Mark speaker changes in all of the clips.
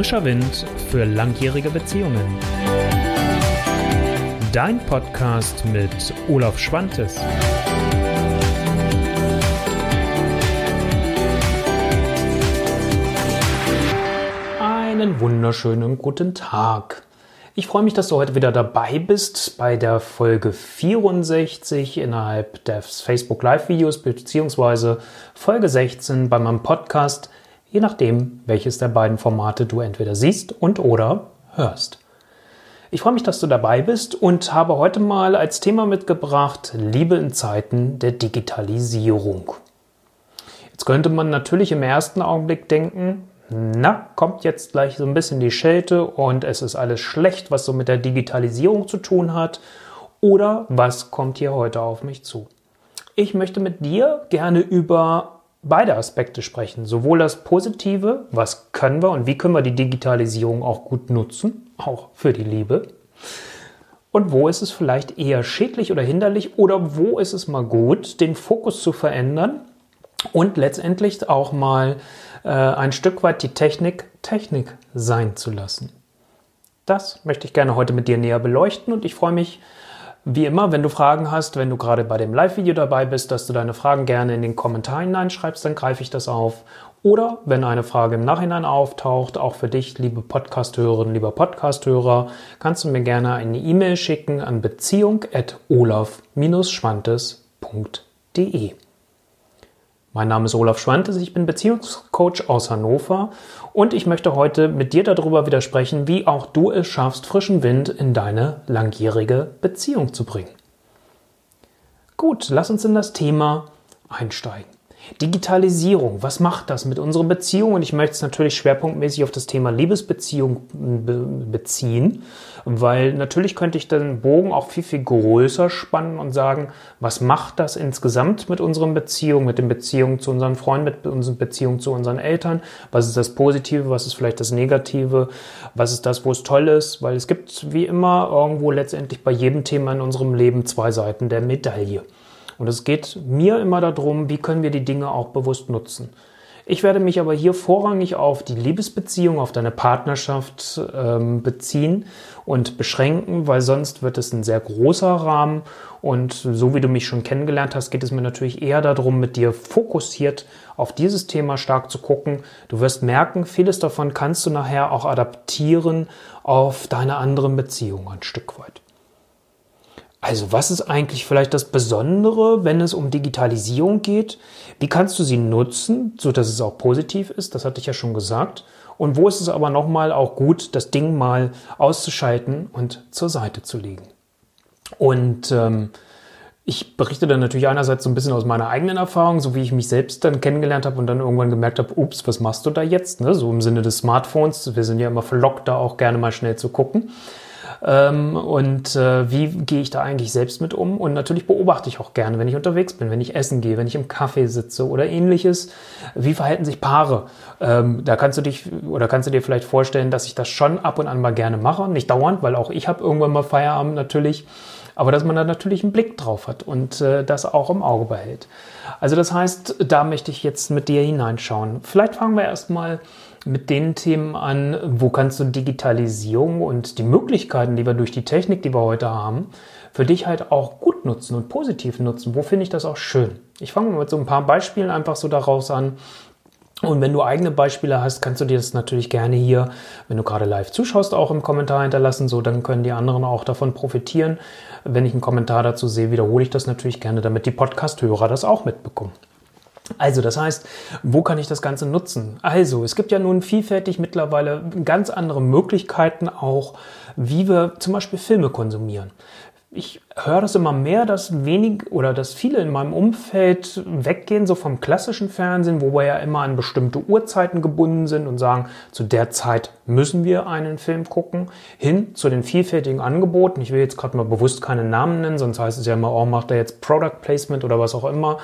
Speaker 1: Frischer Wind für langjährige Beziehungen. Dein Podcast mit Olaf Schwantes. Einen wunderschönen guten Tag. Ich freue mich, dass du heute wieder dabei bist bei der Folge 64 innerhalb des Facebook Live Videos beziehungsweise Folge 16 bei meinem Podcast je nachdem, welches der beiden Formate du entweder siehst und oder hörst. Ich freue mich, dass du dabei bist und habe heute mal als Thema mitgebracht Liebe in Zeiten der Digitalisierung. Jetzt könnte man natürlich im ersten Augenblick denken, na, kommt jetzt gleich so ein bisschen die Schelte und es ist alles schlecht, was so mit der Digitalisierung zu tun hat. Oder was kommt hier heute auf mich zu? Ich möchte mit dir gerne über beide Aspekte sprechen. Sowohl das Positive, was können wir und wie können wir die Digitalisierung auch gut nutzen, auch für die Liebe. Und wo ist es vielleicht eher schädlich oder hinderlich oder wo ist es mal gut, den Fokus zu verändern und letztendlich auch mal äh, ein Stück weit die Technik Technik sein zu lassen. Das möchte ich gerne heute mit dir näher beleuchten und ich freue mich, wie immer, wenn du Fragen hast, wenn du gerade bei dem Live-Video dabei bist, dass du deine Fragen gerne in den Kommentar hineinschreibst, dann greife ich das auf. Oder wenn eine Frage im Nachhinein auftaucht, auch für dich, liebe Podcasthörerinnen, lieber Podcasthörer, kannst du mir gerne eine E-Mail schicken an beziehung.olaf-schwantes.de. Mein Name ist Olaf Schwantes, ich bin Beziehungscoach aus Hannover und ich möchte heute mit dir darüber wieder sprechen, wie auch du es schaffst, frischen Wind in deine langjährige Beziehung zu bringen. Gut, lass uns in das Thema einsteigen. Digitalisierung, was macht das mit unserer Beziehung? Und ich möchte es natürlich schwerpunktmäßig auf das Thema Liebesbeziehung beziehen, weil natürlich könnte ich den Bogen auch viel, viel größer spannen und sagen, was macht das insgesamt mit unseren Beziehungen, mit den Beziehungen zu unseren Freunden, mit unseren Beziehungen zu unseren Eltern? Was ist das Positive, was ist vielleicht das Negative? Was ist das, wo es toll ist? Weil es gibt wie immer irgendwo letztendlich bei jedem Thema in unserem Leben zwei Seiten der Medaille. Und es geht mir immer darum, wie können wir die Dinge auch bewusst nutzen. Ich werde mich aber hier vorrangig auf die Liebesbeziehung, auf deine Partnerschaft ähm, beziehen und beschränken, weil sonst wird es ein sehr großer Rahmen. Und so wie du mich schon kennengelernt hast, geht es mir natürlich eher darum, mit dir fokussiert auf dieses Thema stark zu gucken. Du wirst merken, vieles davon kannst du nachher auch adaptieren auf deine anderen Beziehungen ein Stück weit. Also was ist eigentlich vielleicht das Besondere, wenn es um Digitalisierung geht? Wie kannst du sie nutzen, so dass es auch positiv ist? Das hatte ich ja schon gesagt. Und wo ist es aber nochmal auch gut, das Ding mal auszuschalten und zur Seite zu legen? Und ähm, ich berichte dann natürlich einerseits so ein bisschen aus meiner eigenen Erfahrung, so wie ich mich selbst dann kennengelernt habe und dann irgendwann gemerkt habe, ups, was machst du da jetzt? Ne? So im Sinne des Smartphones. Wir sind ja immer verlockt, da auch gerne mal schnell zu gucken. Ähm, und äh, wie gehe ich da eigentlich selbst mit um? Und natürlich beobachte ich auch gerne, wenn ich unterwegs bin, wenn ich essen gehe, wenn ich im Café sitze oder ähnliches. Wie verhalten sich Paare? Ähm, da kannst du dich oder kannst du dir vielleicht vorstellen, dass ich das schon ab und an mal gerne mache. Nicht dauernd, weil auch ich habe irgendwann mal Feierabend natürlich. Aber dass man da natürlich einen Blick drauf hat und äh, das auch im Auge behält. Also das heißt, da möchte ich jetzt mit dir hineinschauen. Vielleicht fangen wir erstmal mit den Themen an, wo kannst du Digitalisierung und die Möglichkeiten, die wir durch die Technik, die wir heute haben, für dich halt auch gut nutzen und positiv nutzen. Wo finde ich das auch schön? Ich fange mal mit so ein paar Beispielen einfach so daraus an. Und wenn du eigene Beispiele hast, kannst du dir das natürlich gerne hier, wenn du gerade live zuschaust, auch im Kommentar hinterlassen. So, dann können die anderen auch davon profitieren. Wenn ich einen Kommentar dazu sehe, wiederhole ich das natürlich gerne, damit die Podcast-Hörer das auch mitbekommen. Also, das heißt, wo kann ich das Ganze nutzen? Also, es gibt ja nun vielfältig mittlerweile ganz andere Möglichkeiten auch, wie wir zum Beispiel Filme konsumieren. Ich höre das immer mehr, dass wenig oder dass viele in meinem Umfeld weggehen, so vom klassischen Fernsehen, wo wir ja immer an bestimmte Uhrzeiten gebunden sind und sagen, zu der Zeit müssen wir einen Film gucken, hin zu den vielfältigen Angeboten. Ich will jetzt gerade mal bewusst keine Namen nennen, sonst heißt es ja immer, oh, macht er jetzt Product Placement oder was auch immer.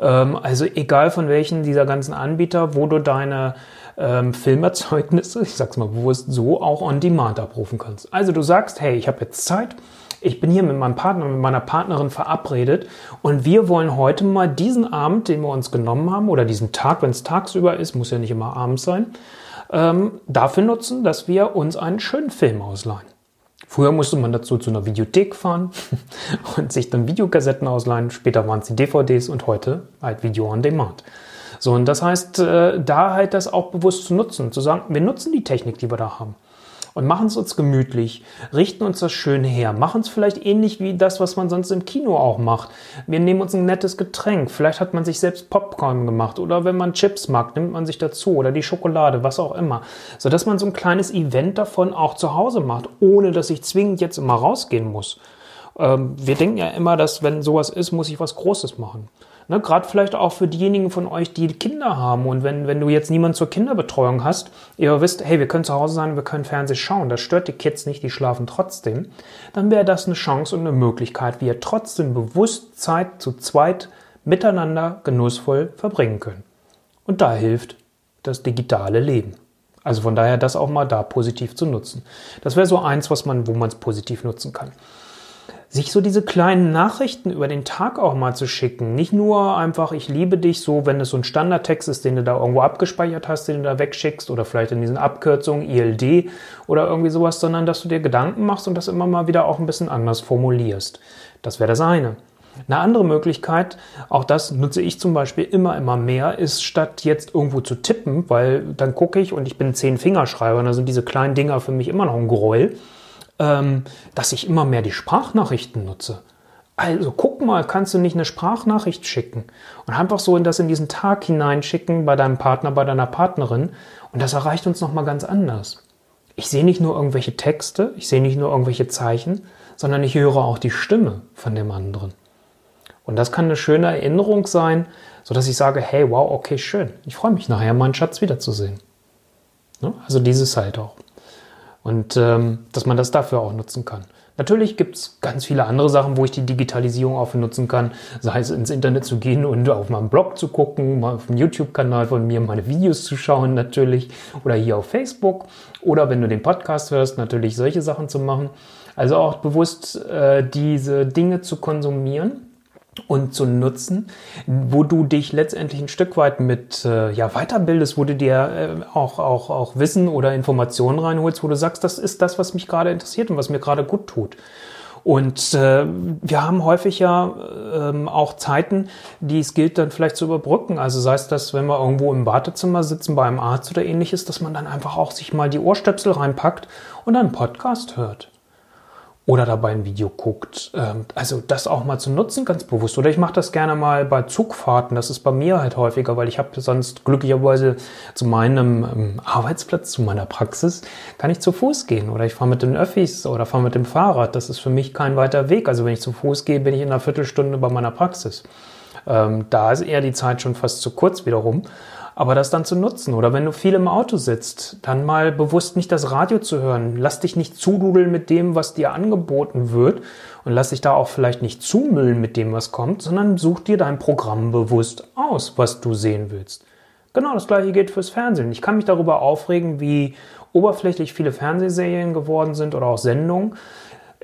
Speaker 1: Ähm, also egal von welchen dieser ganzen Anbieter, wo du deine ähm, Filmerzeugnisse, ich sag's mal bewusst so, auch on demand abrufen kannst. Also du sagst, hey, ich habe jetzt Zeit, ich bin hier mit meinem Partner, mit meiner Partnerin verabredet und wir wollen heute mal diesen Abend, den wir uns genommen haben, oder diesen Tag, wenn es tagsüber ist, muss ja nicht immer abends sein, ähm, dafür nutzen, dass wir uns einen schönen Film ausleihen. Früher musste man dazu zu einer Videothek fahren und sich dann Videokassetten ausleihen. Später waren es die DVDs und heute halt Video on Demand. So, und das heißt, äh, da halt das auch bewusst zu nutzen, zu sagen, wir nutzen die Technik, die wir da haben und machen es uns gemütlich, richten uns das schön her, machen es vielleicht ähnlich wie das, was man sonst im Kino auch macht. Wir nehmen uns ein nettes Getränk, vielleicht hat man sich selbst Popcorn gemacht oder wenn man Chips mag, nimmt man sich dazu oder die Schokolade, was auch immer, so dass man so ein kleines Event davon auch zu Hause macht, ohne dass ich zwingend jetzt immer rausgehen muss. Ähm, wir denken ja immer, dass wenn sowas ist, muss ich was Großes machen. Ne, Gerade vielleicht auch für diejenigen von euch, die Kinder haben. Und wenn, wenn du jetzt niemanden zur Kinderbetreuung hast, ihr wisst, hey, wir können zu Hause sein, wir können Fernsehen schauen, das stört die Kids nicht, die schlafen trotzdem, dann wäre das eine Chance und eine Möglichkeit, wie ihr trotzdem bewusst Zeit zu zweit miteinander genussvoll verbringen könnt. Und da hilft das digitale Leben. Also von daher das auch mal da positiv zu nutzen. Das wäre so eins, was man, wo man es positiv nutzen kann sich so diese kleinen Nachrichten über den Tag auch mal zu schicken. Nicht nur einfach, ich liebe dich, so, wenn es so ein Standardtext ist, den du da irgendwo abgespeichert hast, den du da wegschickst oder vielleicht in diesen Abkürzungen ILD oder irgendwie sowas, sondern dass du dir Gedanken machst und das immer mal wieder auch ein bisschen anders formulierst. Das wäre das eine. Eine andere Möglichkeit, auch das nutze ich zum Beispiel immer, immer mehr, ist statt jetzt irgendwo zu tippen, weil dann gucke ich und ich bin zehn Fingerschreiber und da sind diese kleinen Dinger für mich immer noch ein Gräuel ähm, dass ich immer mehr die Sprachnachrichten nutze. Also guck mal, kannst du nicht eine Sprachnachricht schicken und einfach so in das in diesen Tag hineinschicken bei deinem Partner, bei deiner Partnerin und das erreicht uns noch mal ganz anders. Ich sehe nicht nur irgendwelche Texte, ich sehe nicht nur irgendwelche Zeichen, sondern ich höre auch die Stimme von dem anderen. Und das kann eine schöne Erinnerung sein, so dass ich sage, hey, wow, okay, schön. Ich freue mich nachher, meinen Schatz wiederzusehen. Ne? Also dieses halt auch. Und ähm, dass man das dafür auch nutzen kann. Natürlich gibt es ganz viele andere Sachen, wo ich die Digitalisierung auch nutzen kann. Sei es ins Internet zu gehen und auf meinem Blog zu gucken, mal auf dem YouTube-Kanal von mir meine Videos zu schauen natürlich oder hier auf Facebook oder wenn du den Podcast hörst, natürlich solche Sachen zu machen. Also auch bewusst äh, diese Dinge zu konsumieren und zu nutzen, wo du dich letztendlich ein Stück weit mit äh, ja, weiterbildest, wo du dir äh, auch, auch, auch Wissen oder Informationen reinholst, wo du sagst, das ist das, was mich gerade interessiert und was mir gerade gut tut. Und äh, wir haben häufig ja ähm, auch Zeiten, die es gilt dann vielleicht zu überbrücken. Also sei es das, wenn wir irgendwo im Wartezimmer sitzen bei einem Arzt oder ähnliches, dass man dann einfach auch sich mal die Ohrstöpsel reinpackt und einen Podcast hört oder dabei ein Video guckt. Ähm, also das auch mal zu nutzen, ganz bewusst. Oder ich mache das gerne mal bei Zugfahrten. Das ist bei mir halt häufiger, weil ich habe sonst glücklicherweise zu meinem ähm, Arbeitsplatz, zu meiner Praxis, kann ich zu Fuß gehen. Oder ich fahre mit den Öffis oder fahre mit dem Fahrrad. Das ist für mich kein weiter Weg. Also wenn ich zu Fuß gehe, bin ich in einer Viertelstunde bei meiner Praxis. Ähm, da ist eher die Zeit schon fast zu kurz wiederum aber das dann zu nutzen. Oder wenn du viel im Auto sitzt, dann mal bewusst nicht das Radio zu hören. Lass dich nicht zududeln mit dem, was dir angeboten wird und lass dich da auch vielleicht nicht zumüllen mit dem, was kommt, sondern such dir dein Programm bewusst aus, was du sehen willst. Genau das gleiche gilt fürs Fernsehen. Ich kann mich darüber aufregen, wie oberflächlich viele Fernsehserien geworden sind oder auch Sendungen.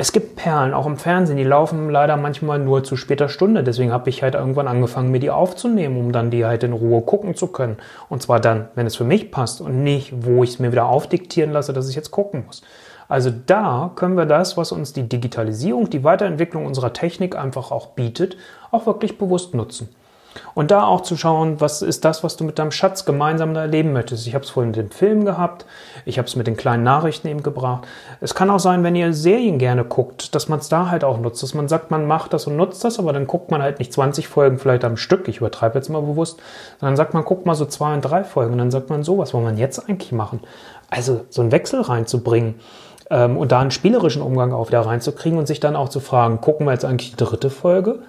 Speaker 1: Es gibt Perlen, auch im Fernsehen, die laufen leider manchmal nur zu später Stunde. Deswegen habe ich halt irgendwann angefangen, mir die aufzunehmen, um dann die halt in Ruhe gucken zu können. Und zwar dann, wenn es für mich passt und nicht, wo ich es mir wieder aufdiktieren lasse, dass ich jetzt gucken muss. Also da können wir das, was uns die Digitalisierung, die Weiterentwicklung unserer Technik einfach auch bietet, auch wirklich bewusst nutzen. Und da auch zu schauen, was ist das, was du mit deinem Schatz gemeinsam erleben möchtest. Ich habe es vorhin mit dem Film gehabt, ich habe es mit den kleinen Nachrichten eben gebracht. Es kann auch sein, wenn ihr Serien gerne guckt, dass man es da halt auch nutzt, dass man sagt, man macht das und nutzt das, aber dann guckt man halt nicht 20 Folgen vielleicht am Stück, ich übertreibe jetzt mal bewusst, sondern sagt man, guckt mal so zwei und drei Folgen und dann sagt man so, was wollen wir jetzt eigentlich machen? Also so einen Wechsel reinzubringen ähm, und da einen spielerischen Umgang auch wieder reinzukriegen und sich dann auch zu fragen, gucken wir jetzt eigentlich die dritte Folge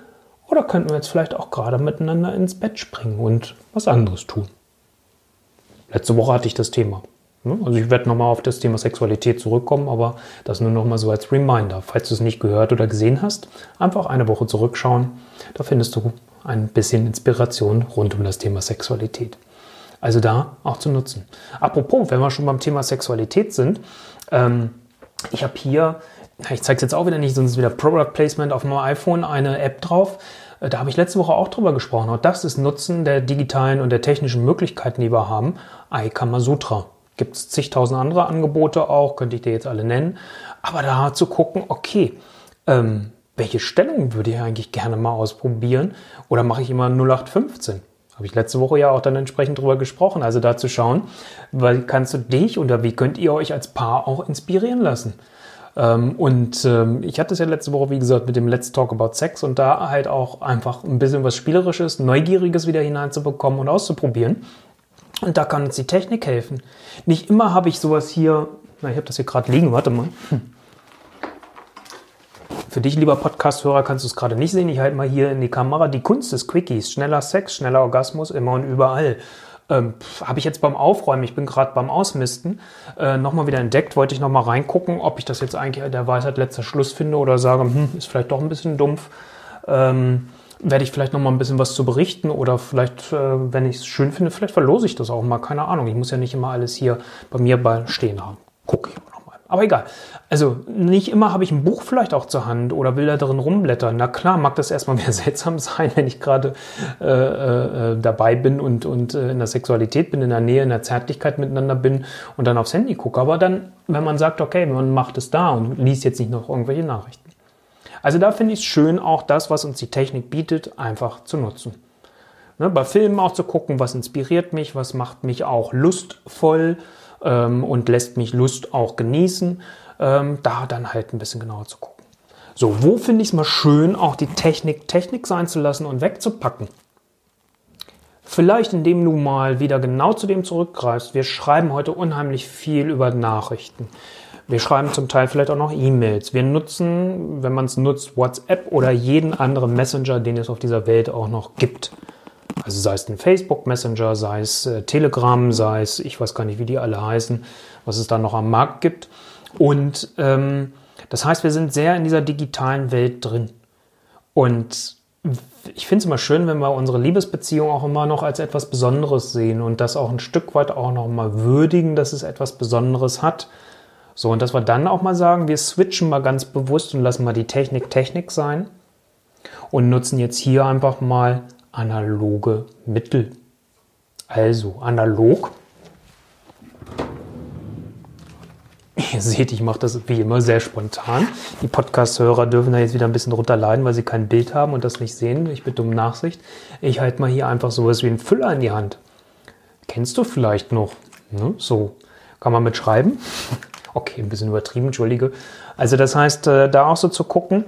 Speaker 1: oder könnten wir jetzt vielleicht auch gerade miteinander ins Bett springen und was anderes tun? Letzte Woche hatte ich das Thema. Ne? Also ich werde nochmal auf das Thema Sexualität zurückkommen, aber das nur nochmal so als Reminder. Falls du es nicht gehört oder gesehen hast, einfach eine Woche zurückschauen. Da findest du ein bisschen Inspiration rund um das Thema Sexualität. Also da auch zu nutzen. Apropos, wenn wir schon beim Thema Sexualität sind, ähm, ich habe hier ich zeige es jetzt auch wieder nicht, sonst ist wieder Product Placement auf meinem iPhone, eine App drauf. Äh, da habe ich letzte Woche auch drüber gesprochen. Und das ist Nutzen der digitalen und der technischen Möglichkeiten, die wir haben. iKamasutra. Gibt es zigtausend andere Angebote auch, könnte ich dir jetzt alle nennen. Aber da zu gucken, okay, ähm, welche Stellung würde ich eigentlich gerne mal ausprobieren? Oder mache ich immer 0815? Habe ich letzte Woche ja auch dann entsprechend drüber gesprochen. Also da zu schauen, weil kannst du dich oder wie könnt ihr euch als Paar auch inspirieren lassen? Ähm, und ähm, ich hatte es ja letzte Woche, wie gesagt, mit dem Let's Talk About Sex und da halt auch einfach ein bisschen was Spielerisches, Neugieriges wieder hineinzubekommen und auszuprobieren. Und da kann uns die Technik helfen. Nicht immer habe ich sowas hier, na, ich habe das hier gerade liegen, warte mal. Hm. Für dich, lieber Podcast-Hörer, kannst du es gerade nicht sehen. Ich halte mal hier in die Kamera die Kunst des Quickies. Schneller Sex, schneller Orgasmus, immer und überall. Ähm, Habe ich jetzt beim Aufräumen, ich bin gerade beim Ausmisten, äh, nochmal wieder entdeckt, wollte ich nochmal reingucken, ob ich das jetzt eigentlich der Weisheit letzter Schluss finde oder sage, hm, ist vielleicht doch ein bisschen dumpf. Ähm, werde ich vielleicht nochmal ein bisschen was zu berichten oder vielleicht, äh, wenn ich es schön finde, vielleicht verlose ich das auch mal, keine Ahnung. Ich muss ja nicht immer alles hier bei mir bei stehen haben. Gucke ich aber egal. Also nicht immer habe ich ein Buch vielleicht auch zur Hand oder will da drin rumblättern. Na klar, mag das erstmal mehr seltsam sein, wenn ich gerade äh, äh, dabei bin und, und äh, in der Sexualität bin, in der Nähe, in der Zärtlichkeit miteinander bin und dann aufs Handy gucke. Aber dann, wenn man sagt, okay, man macht es da und liest jetzt nicht noch irgendwelche Nachrichten. Also da finde ich es schön, auch das, was uns die Technik bietet, einfach zu nutzen. Ne, bei Filmen auch zu gucken, was inspiriert mich, was macht mich auch lustvoll ähm, und lässt mich Lust auch genießen, ähm, da dann halt ein bisschen genauer zu gucken. So, wo finde ich es mal schön, auch die Technik Technik sein zu lassen und wegzupacken? Vielleicht indem du mal wieder genau zu dem zurückgreifst. Wir schreiben heute unheimlich viel über Nachrichten. Wir schreiben zum Teil vielleicht auch noch E-Mails. Wir nutzen, wenn man es nutzt, WhatsApp oder jeden anderen Messenger, den es auf dieser Welt auch noch gibt. Also sei es ein Facebook Messenger, sei es äh, Telegram, sei es, ich weiß gar nicht, wie die alle heißen, was es da noch am Markt gibt. Und ähm, das heißt, wir sind sehr in dieser digitalen Welt drin. Und ich finde es immer schön, wenn wir unsere Liebesbeziehung auch immer noch als etwas Besonderes sehen und das auch ein Stück weit auch noch mal würdigen, dass es etwas Besonderes hat. So, und dass wir dann auch mal sagen, wir switchen mal ganz bewusst und lassen mal die Technik Technik sein und nutzen jetzt hier einfach mal analoge Mittel. Also analog. Ihr seht, ich mache das wie immer sehr spontan. Die Podcast-Hörer dürfen da jetzt wieder ein bisschen drunter leiden, weil sie kein Bild haben und das nicht sehen. Ich bitte um Nachsicht. Ich halte mal hier einfach sowas wie einen Füller in die Hand. Kennst du vielleicht noch? Ne? So. Kann man mitschreiben? Okay, ein bisschen übertrieben, entschuldige. Also das heißt, äh, da auch so zu gucken,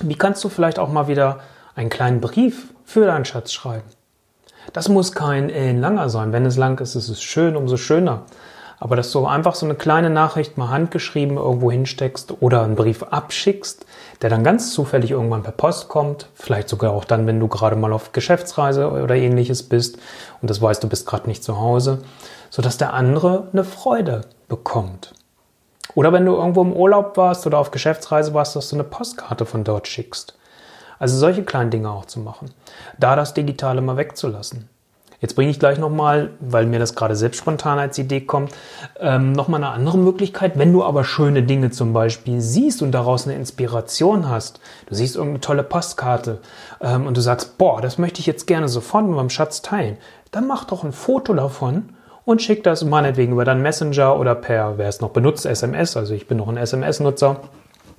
Speaker 1: wie kannst du vielleicht auch mal wieder einen kleinen Brief für deinen Schatz schreiben. Das muss kein ellenlanger sein. Wenn es lang ist, ist es schön, umso schöner. Aber dass du einfach so eine kleine Nachricht mal handgeschrieben irgendwo hinsteckst oder einen Brief abschickst, der dann ganz zufällig irgendwann per Post kommt, vielleicht sogar auch dann, wenn du gerade mal auf Geschäftsreise oder ähnliches bist und das weißt, du bist gerade nicht zu Hause, sodass der andere eine Freude bekommt. Oder wenn du irgendwo im Urlaub warst oder auf Geschäftsreise warst, dass du eine Postkarte von dort schickst. Also solche kleinen Dinge auch zu machen. Da das Digitale mal wegzulassen. Jetzt bringe ich gleich nochmal, weil mir das gerade selbst spontan als Idee kommt, ähm, nochmal eine andere Möglichkeit. Wenn du aber schöne Dinge zum Beispiel siehst und daraus eine Inspiration hast, du siehst irgendeine tolle Postkarte ähm, und du sagst, boah, das möchte ich jetzt gerne sofort mit meinem Schatz teilen, dann mach doch ein Foto davon und schick das meinetwegen über deinen Messenger oder per, wer es noch benutzt, SMS. Also ich bin noch ein SMS-Nutzer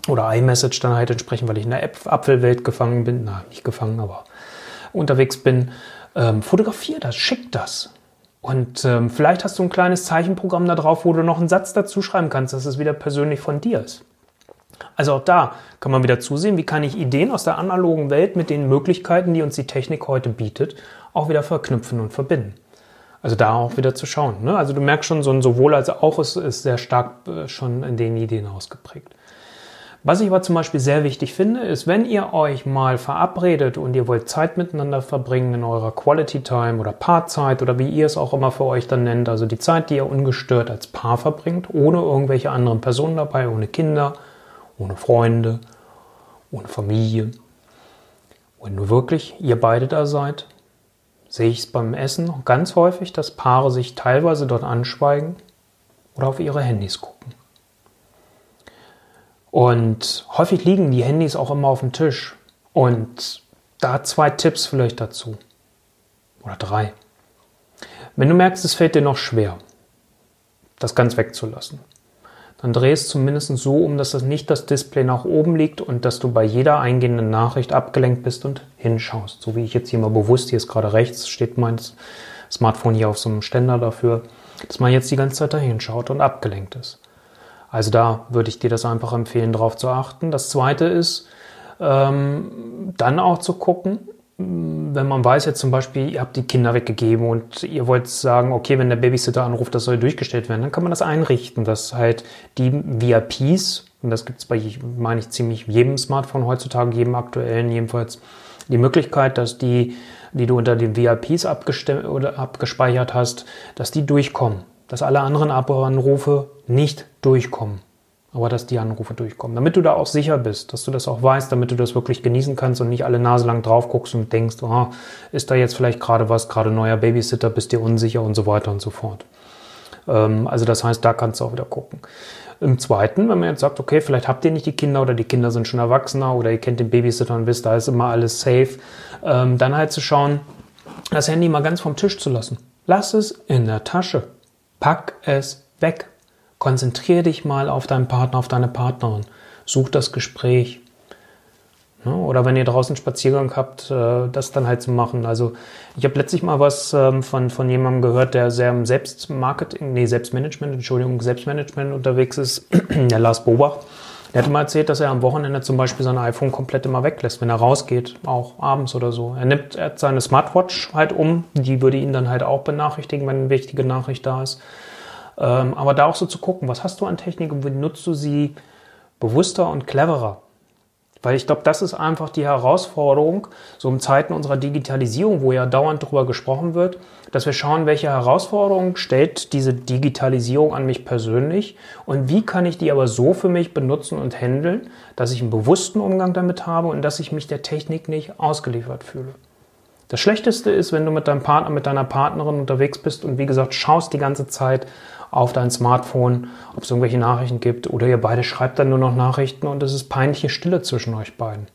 Speaker 1: oder iMessage dann halt entsprechend, weil ich in der App Apfelwelt gefangen bin, na, nicht gefangen, aber unterwegs bin, ähm, fotografier das, schick das. Und ähm, vielleicht hast du ein kleines Zeichenprogramm da drauf, wo du noch einen Satz dazu schreiben kannst, dass es wieder persönlich von dir ist. Also auch da kann man wieder zusehen, wie kann ich Ideen aus der analogen Welt mit den Möglichkeiten, die uns die Technik heute bietet, auch wieder verknüpfen und verbinden. Also da auch wieder zu schauen. Ne? Also du merkst schon, so ein sowohl als auch ist, ist sehr stark äh, schon in den Ideen ausgeprägt. Was ich aber zum Beispiel sehr wichtig finde, ist, wenn ihr euch mal verabredet und ihr wollt Zeit miteinander verbringen in eurer Quality Time oder Paarzeit oder wie ihr es auch immer für euch dann nennt, also die Zeit, die ihr ungestört als Paar verbringt, ohne irgendwelche anderen Personen dabei, ohne Kinder, ohne Freunde, ohne Familie. Wenn du wirklich ihr beide da seid, sehe ich es beim Essen ganz häufig, dass Paare sich teilweise dort anschweigen oder auf ihre Handys gucken. Und häufig liegen die Handys auch immer auf dem Tisch. Und da zwei Tipps vielleicht dazu. Oder drei. Wenn du merkst, es fällt dir noch schwer, das ganz wegzulassen. Dann dreh es zumindest so um, dass das nicht das Display nach oben liegt und dass du bei jeder eingehenden Nachricht abgelenkt bist und hinschaust. So wie ich jetzt hier mal bewusst, hier ist gerade rechts, steht mein Smartphone hier auf so einem Ständer dafür, dass man jetzt die ganze Zeit da hinschaut und abgelenkt ist. Also da würde ich dir das einfach empfehlen, darauf zu achten. Das zweite ist, ähm, dann auch zu gucken, wenn man weiß jetzt zum Beispiel, ihr habt die Kinder weggegeben und ihr wollt sagen, okay, wenn der Babysitter anruft, das soll durchgestellt werden, dann kann man das einrichten, dass halt die VIPs, und das gibt es bei, meine ich, ziemlich jedem Smartphone heutzutage, jedem aktuellen jedenfalls, die Möglichkeit, dass die, die du unter den VIPs abgespeichert hast, dass die durchkommen, dass alle anderen Anrufe nicht durchkommen aber dass die Anrufe durchkommen. Damit du da auch sicher bist, dass du das auch weißt, damit du das wirklich genießen kannst und nicht alle Nase lang drauf guckst und denkst, oh, ist da jetzt vielleicht gerade was, gerade neuer Babysitter, bist dir unsicher und so weiter und so fort. Ähm, also das heißt, da kannst du auch wieder gucken. Im zweiten, wenn man jetzt sagt, okay, vielleicht habt ihr nicht die Kinder oder die Kinder sind schon Erwachsener oder ihr kennt den Babysitter und wisst, da ist immer alles safe, ähm, dann halt zu schauen, das Handy mal ganz vom Tisch zu lassen. Lass es in der Tasche. Pack es weg. Konzentriere dich mal auf deinen Partner, auf deine Partnerin. Such das Gespräch. Ne? Oder wenn ihr draußen Spaziergang habt, äh, das dann halt zu machen. Also ich habe letztlich mal was ähm, von, von jemandem gehört, der sehr im Selbstmarketing, nee, Selbstmanagement, Entschuldigung, Selbstmanagement unterwegs ist, der Lars Bobach. Der hat mal erzählt, dass er am Wochenende zum Beispiel sein iPhone komplett immer weglässt, wenn er rausgeht, auch abends oder so. Er nimmt er seine Smartwatch halt um, die würde ihn dann halt auch benachrichtigen, wenn eine wichtige Nachricht da ist. Ähm, aber da auch so zu gucken, was hast du an Technik und wie nutzt du sie bewusster und cleverer? Weil ich glaube, das ist einfach die Herausforderung, so in Zeiten unserer Digitalisierung, wo ja dauernd darüber gesprochen wird, dass wir schauen, welche Herausforderungen stellt diese Digitalisierung an mich persönlich und wie kann ich die aber so für mich benutzen und handeln, dass ich einen bewussten Umgang damit habe und dass ich mich der Technik nicht ausgeliefert fühle. Das Schlechteste ist, wenn du mit deinem Partner, mit deiner Partnerin unterwegs bist und wie gesagt schaust die ganze Zeit auf dein Smartphone, ob es irgendwelche Nachrichten gibt oder ihr beide schreibt dann nur noch Nachrichten und es ist peinliche Stille zwischen euch beiden.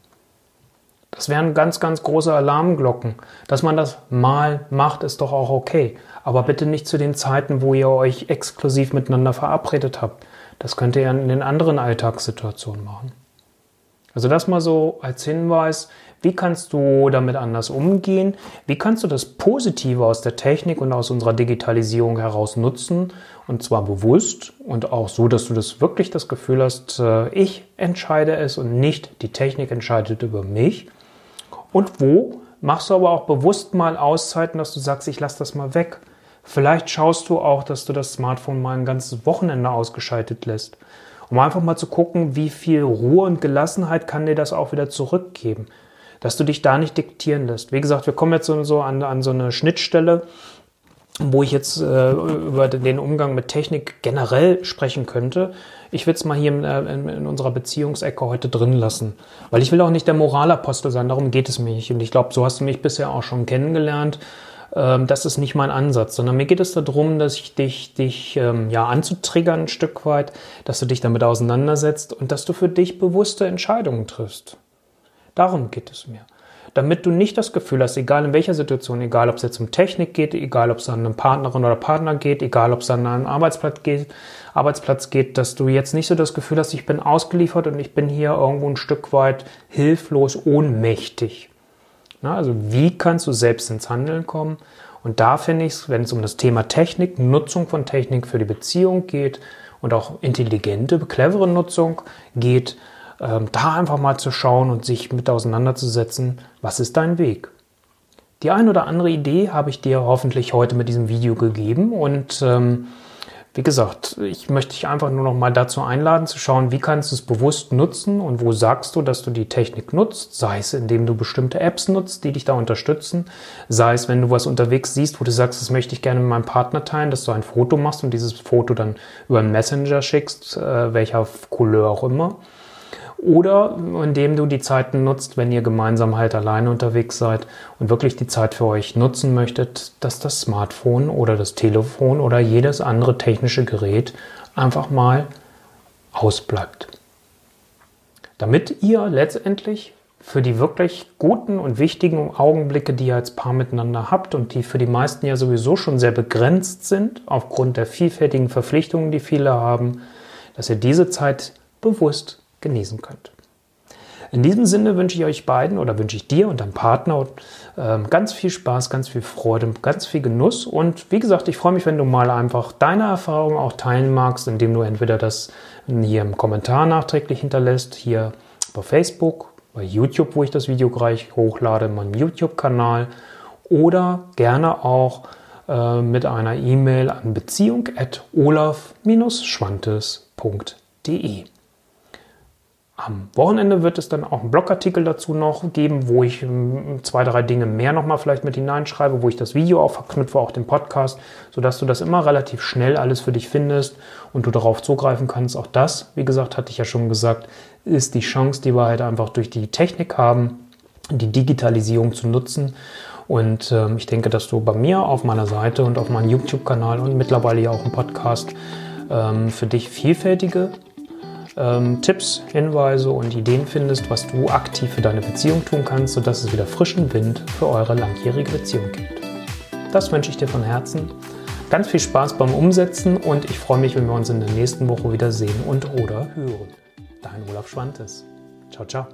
Speaker 1: Das wären ganz, ganz große Alarmglocken. Dass man das mal macht, ist doch auch okay. Aber bitte nicht zu den Zeiten, wo ihr euch exklusiv miteinander verabredet habt. Das könnt ihr in den anderen Alltagssituationen machen. Also das mal so als Hinweis, wie kannst du damit anders umgehen? Wie kannst du das Positive aus der Technik und aus unserer Digitalisierung heraus nutzen? Und zwar bewusst und auch so, dass du das wirklich das Gefühl hast, äh, ich entscheide es und nicht die Technik entscheidet über mich. Und wo machst du aber auch bewusst mal Auszeiten, dass du sagst, ich lasse das mal weg. Vielleicht schaust du auch, dass du das Smartphone mal ein ganzes Wochenende ausgeschaltet lässt. Um einfach mal zu gucken, wie viel Ruhe und Gelassenheit kann dir das auch wieder zurückgeben dass du dich da nicht diktieren lässt. Wie gesagt, wir kommen jetzt so an, an so eine Schnittstelle, wo ich jetzt äh, über den Umgang mit Technik generell sprechen könnte. Ich will es mal hier in, äh, in, in, unserer Beziehungsecke heute drin lassen, weil ich will auch nicht der Moralapostel sein, darum geht es mir nicht. Und ich glaube, so hast du mich bisher auch schon kennengelernt. Ähm, das ist nicht mein Ansatz, sondern mir geht es darum, dass ich dich, dich ähm, ja anzutriggern ein Stück weit, dass du dich damit auseinandersetzt und dass du für dich bewusste Entscheidungen triffst. Darum geht es mir. Damit du nicht das Gefühl hast, egal in welcher Situation, egal ob es jetzt um Technik geht, egal ob es an eine Partnerin oder Partner geht, egal ob es an einen Arbeitsplatz geht, Arbeitsplatz geht, dass du jetzt nicht so das Gefühl hast, ich bin ausgeliefert und ich bin hier irgendwo ein Stück weit hilflos, ohnmächtig. Na, also wie kannst du selbst ins Handeln kommen? Und da finde ich es, wenn es um das Thema Technik, Nutzung von Technik für die Beziehung geht und auch intelligente, clevere Nutzung geht, ähm, da einfach mal zu schauen und sich mit auseinanderzusetzen, was ist dein Weg. Die ein oder andere Idee habe ich dir hoffentlich heute mit diesem Video gegeben und ähm, wie gesagt, ich möchte dich einfach nur noch mal dazu einladen zu schauen, wie kannst du es bewusst nutzen und wo sagst du, dass du die Technik nutzt, sei es indem du bestimmte Apps nutzt, die dich da unterstützen, sei es wenn du was unterwegs siehst, wo du sagst, das möchte ich gerne mit meinem Partner teilen, dass du ein Foto machst und dieses Foto dann über einen Messenger schickst, äh, welcher Couleur auch immer oder indem du die Zeiten nutzt, wenn ihr gemeinsam halt alleine unterwegs seid und wirklich die Zeit für euch nutzen möchtet, dass das Smartphone oder das Telefon oder jedes andere technische Gerät einfach mal ausbleibt. Damit ihr letztendlich für die wirklich guten und wichtigen Augenblicke, die ihr als Paar miteinander habt und die für die meisten ja sowieso schon sehr begrenzt sind, aufgrund der vielfältigen Verpflichtungen, die viele haben, dass ihr diese Zeit bewusst genießen könnt. In diesem Sinne wünsche ich euch beiden oder wünsche ich dir und deinem Partner ähm, ganz viel Spaß, ganz viel Freude, ganz viel Genuss. Und wie gesagt, ich freue mich, wenn du mal einfach deine Erfahrungen auch teilen magst, indem du entweder das hier im Kommentar nachträglich hinterlässt, hier bei Facebook bei YouTube, wo ich das Video gleich hochlade, in meinem YouTube-Kanal oder gerne auch äh, mit einer E-Mail an beziehung.olaf-schwantes.de. Am Wochenende wird es dann auch einen Blogartikel dazu noch geben, wo ich ähm, zwei, drei Dinge mehr nochmal vielleicht mit hineinschreibe, wo ich das Video auch verknüpfe, auch den Podcast, sodass du das immer relativ schnell alles für dich findest und du darauf zugreifen kannst. Auch das, wie gesagt, hatte ich ja schon gesagt, ist die Chance, die wir halt einfach durch die Technik haben, die Digitalisierung zu nutzen. Und äh, ich denke, dass du bei mir auf meiner Seite und auf meinem YouTube-Kanal und mittlerweile ja auch im Podcast ähm, für dich vielfältige ähm, Tipps, Hinweise und Ideen findest, was du aktiv für deine Beziehung tun kannst, sodass es wieder frischen Wind für eure langjährige Beziehung gibt. Das wünsche ich dir von Herzen. Ganz viel Spaß beim Umsetzen und ich freue mich, wenn wir uns in der nächsten Woche wieder sehen und oder hören. Dein Olaf Schwantes. Ciao, ciao.